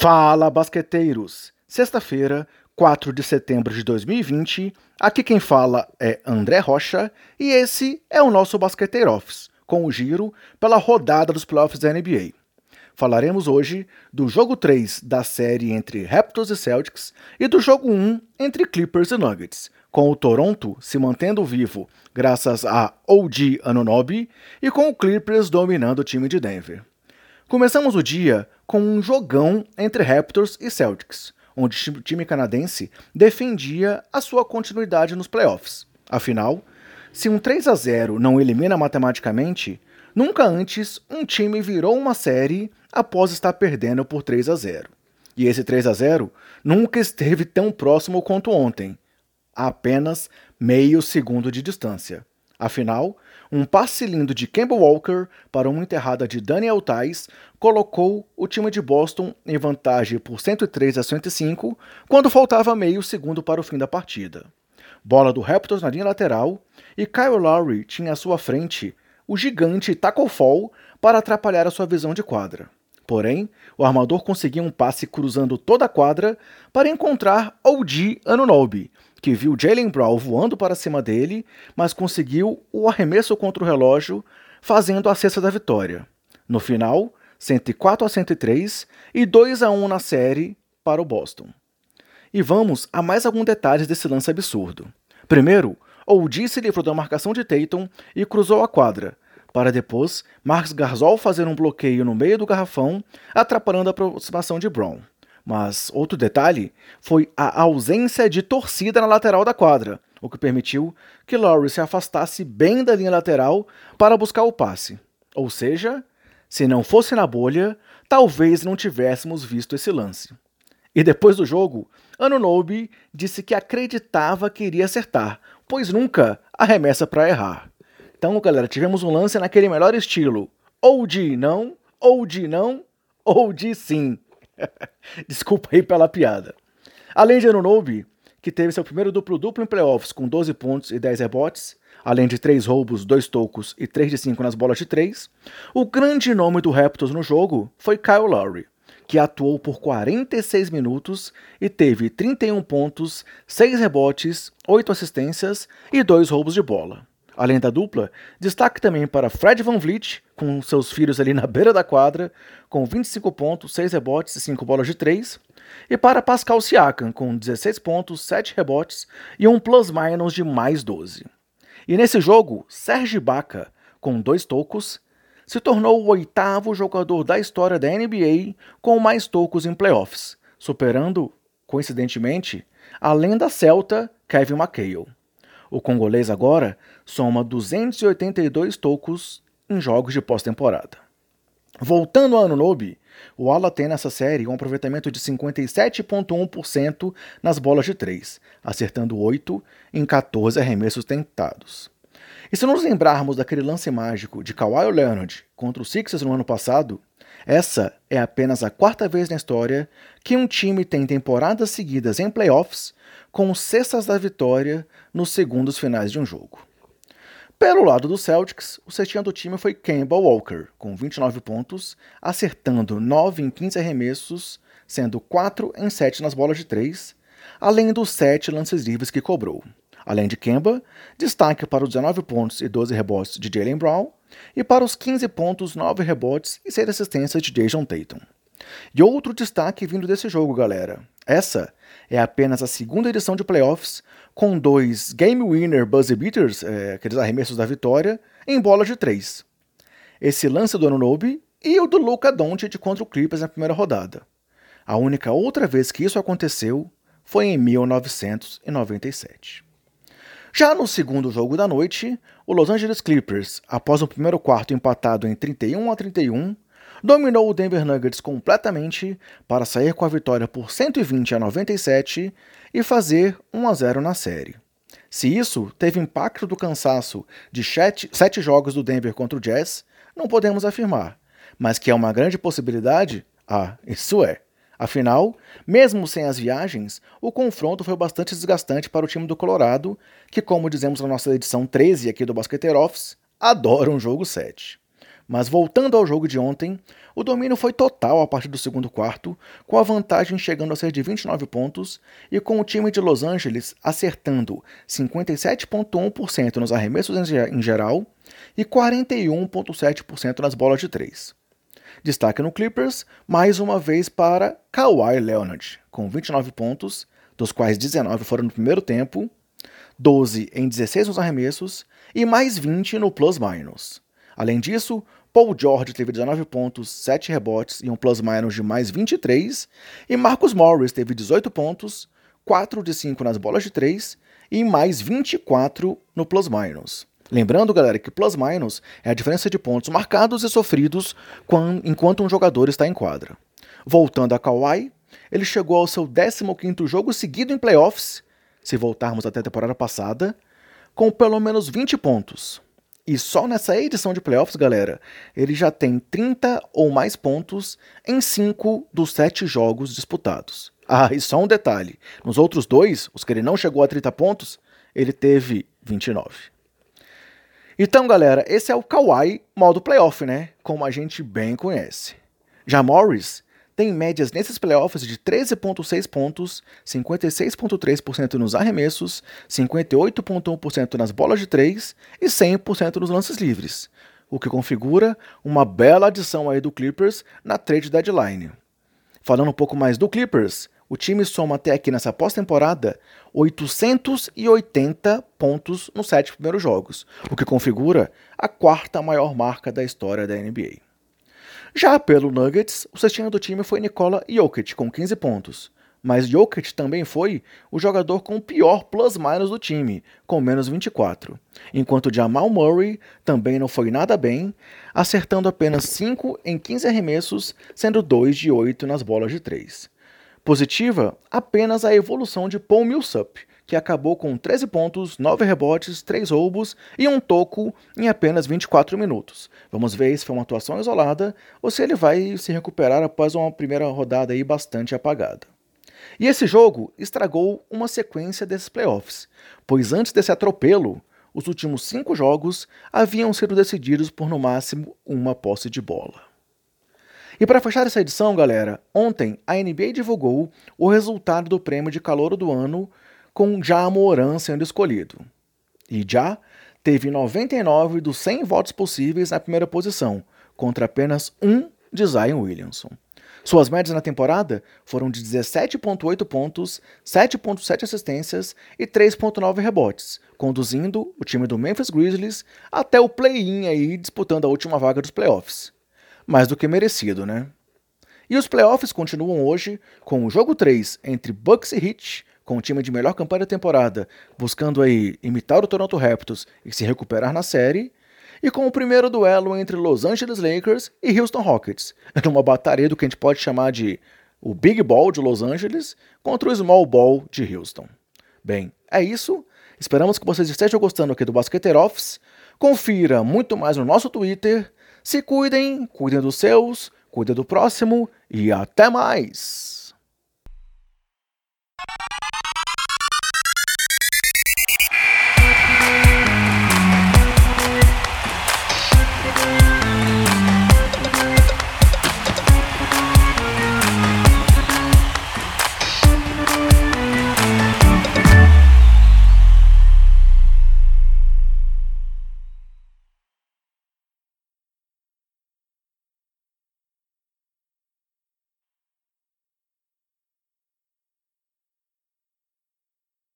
Fala, basqueteiros! Sexta-feira, 4 de setembro de 2020, aqui quem fala é André Rocha e esse é o nosso Basqueteiro Office, com o giro pela rodada dos playoffs da NBA. Falaremos hoje do jogo 3 da série entre Raptors e Celtics e do jogo 1 entre Clippers e Nuggets, com o Toronto se mantendo vivo graças a OG Anunobi e com o Clippers dominando o time de Denver. Começamos o dia com um jogão entre Raptors e Celtics, onde o time canadense defendia a sua continuidade nos playoffs. Afinal, se um 3 a 0 não elimina matematicamente, nunca antes um time virou uma série após estar perdendo por 3 a 0. E esse 3 a 0 nunca esteve tão próximo quanto ontem, a apenas meio segundo de distância. Afinal, um passe lindo de Campbell Walker para uma enterrada de Daniel Tais colocou o time de Boston em vantagem por 103 a 105 quando faltava meio segundo para o fim da partida. Bola do Raptors na linha lateral e Kyle Lowry tinha à sua frente o gigante Taco Fall para atrapalhar a sua visão de quadra. Porém, o armador conseguiu um passe cruzando toda a quadra para encontrar OG Anunobi, que viu Jalen Brown voando para cima dele, mas conseguiu o arremesso contra o relógio, fazendo a cesta da vitória. No final, 104 a 103 e 2 a 1 na série para o Boston. E vamos a mais alguns detalhes desse lance absurdo. Primeiro, OG se livrou da marcação de Tatum e cruzou a quadra, para depois Marcos Garzol fazer um bloqueio no meio do garrafão, atrapalhando a aproximação de Brown. Mas outro detalhe foi a ausência de torcida na lateral da quadra, o que permitiu que Lowry se afastasse bem da linha lateral para buscar o passe. Ou seja, se não fosse na bolha, talvez não tivéssemos visto esse lance. E depois do jogo, Anunobi disse que acreditava que iria acertar, pois nunca arremessa para errar. Então, galera, tivemos um lance naquele melhor estilo: ou de não, ou de não, ou de sim. Desculpa aí pela piada. Além de Anunobi, que teve seu primeiro duplo-duplo em playoffs com 12 pontos e 10 rebotes, além de 3 roubos, 2 tocos e 3 de 5 nas bolas de 3, o grande nome do Raptors no jogo foi Kyle Lowry, que atuou por 46 minutos e teve 31 pontos, 6 rebotes, 8 assistências e 2 roubos de bola. Além da dupla, destaque também para Fred Van Vliet, com seus filhos ali na beira da quadra, com 25 pontos, 6 rebotes e 5 bolas de 3, e para Pascal Siakam, com 16 pontos, 7 rebotes e um plus-minus de mais 12. E nesse jogo, Serge Baca, com dois tocos, se tornou o oitavo jogador da história da NBA com mais tocos em playoffs, superando, coincidentemente, a lenda celta Kevin McHale. O congolês agora soma 282 tocos em jogos de pós-temporada. Voltando ao Anunobi, o Ala tem nessa série um aproveitamento de 57,1% nas bolas de 3, acertando 8 em 14 arremessos tentados. E se nos lembrarmos daquele lance mágico de Kawhi Leonard contra o Sixers no ano passado, essa é apenas a quarta vez na história que um time tem temporadas seguidas em playoffs com cestas da vitória nos segundos finais de um jogo. Pelo lado do Celtics, o cestinha do time foi Campbell Walker, com 29 pontos, acertando 9 em 15 arremessos, sendo 4 em 7 nas bolas de 3, além dos 7 lances livres que cobrou. Além de Kemba, destaque para os 19 pontos e 12 rebotes de Jalen Brown, e para os 15 pontos, 9 rebotes e 6 assistências de Jason Tatum. E outro destaque vindo desse jogo, galera. Essa é apenas a segunda edição de playoffs, com dois Game Winner Buzzer Beaters, é, aqueles arremessos da vitória, em bola de três. Esse lance do Anunobi e o do Luca Doncic contra o Clippers na primeira rodada. A única outra vez que isso aconteceu foi em 1997. Já no segundo jogo da noite, o Los Angeles Clippers, após o primeiro quarto empatado em 31 a 31, dominou o Denver Nuggets completamente para sair com a vitória por 120 a 97 e fazer 1 a 0 na série. Se isso teve impacto do cansaço de sete jogos do Denver contra o Jazz, não podemos afirmar, mas que é uma grande possibilidade? Ah, isso é. Afinal, mesmo sem as viagens, o confronto foi bastante desgastante para o time do Colorado, que, como dizemos na nossa edição 13 aqui do Basqueteiro Office, adora um jogo 7. Mas voltando ao jogo de ontem, o domínio foi total a partir do segundo quarto, com a vantagem chegando a ser de 29 pontos e com o time de Los Angeles acertando 57,1% nos arremessos em geral e 41,7% nas bolas de três. Destaque no Clippers, mais uma vez para Kawhi Leonard, com 29 pontos, dos quais 19 foram no primeiro tempo, 12 em 16 nos arremessos e mais 20 no plus-minus. Além disso, Paul George teve 19 pontos, 7 rebotes e um plus-minus de mais 23, e Marcus Morris teve 18 pontos, 4 de 5 nas bolas de 3 e mais 24 no plus-minus. Lembrando, galera, que plus-minus é a diferença de pontos marcados e sofridos enquanto um jogador está em quadra. Voltando a Kawhi, ele chegou ao seu 15º jogo seguido em playoffs, se voltarmos até a temporada passada, com pelo menos 20 pontos. E só nessa edição de playoffs, galera, ele já tem 30 ou mais pontos em 5 dos 7 jogos disputados. Ah, e só um detalhe: nos outros dois, os que ele não chegou a 30 pontos, ele teve 29. Então, galera, esse é o Kawhi modo playoff, né? Como a gente bem conhece. Já Morris tem médias nesses playoffs de 13,6 pontos, 56,3% nos arremessos, 58,1% nas bolas de 3 e 100% nos lances livres, o que configura uma bela adição aí do Clippers na trade deadline. Falando um pouco mais do Clippers, o time soma até aqui nessa pós-temporada 880 pontos nos sete primeiros jogos, o que configura a quarta maior marca da história da NBA. Já pelo Nuggets, o cestinho do time foi Nikola Jokic, com 15 pontos. Mas Jokic também foi o jogador com o pior plus-minus do time, com menos 24. Enquanto Jamal Murray também não foi nada bem, acertando apenas 5 em 15 arremessos, sendo 2 de 8 nas bolas de 3. Positiva apenas a evolução de Paul Millsap, que acabou com 13 pontos, 9 rebotes, 3 roubos e um toco em apenas 24 minutos. Vamos ver se foi uma atuação isolada ou se ele vai se recuperar após uma primeira rodada aí bastante apagada. E esse jogo estragou uma sequência desses playoffs, pois antes desse atropelo, os últimos cinco jogos haviam sido decididos por no máximo uma posse de bola. E para fechar essa edição, galera, ontem a NBA divulgou o resultado do prêmio de calor do ano com Ja Moran sendo escolhido. E Já teve 99 dos 100 votos possíveis na primeira posição, contra apenas um de Zion Williamson. Suas médias na temporada foram de 17,8 pontos, 7,7 assistências e 3,9 rebotes, conduzindo o time do Memphis Grizzlies até o play-in aí disputando a última vaga dos playoffs. Mais do que merecido, né? E os playoffs continuam hoje com o jogo 3 entre Bucks e Heat com o time de melhor campanha da temporada, buscando aí imitar o Toronto Raptors e se recuperar na série, e com o primeiro duelo entre Los Angeles Lakers e Houston Rockets, numa batalha do que a gente pode chamar de o Big Ball de Los Angeles contra o Small Ball de Houston. Bem, é isso. Esperamos que vocês estejam gostando aqui do Basqueteer Office. Confira muito mais no nosso Twitter. Se cuidem, cuidem dos seus, cuidem do próximo e até mais!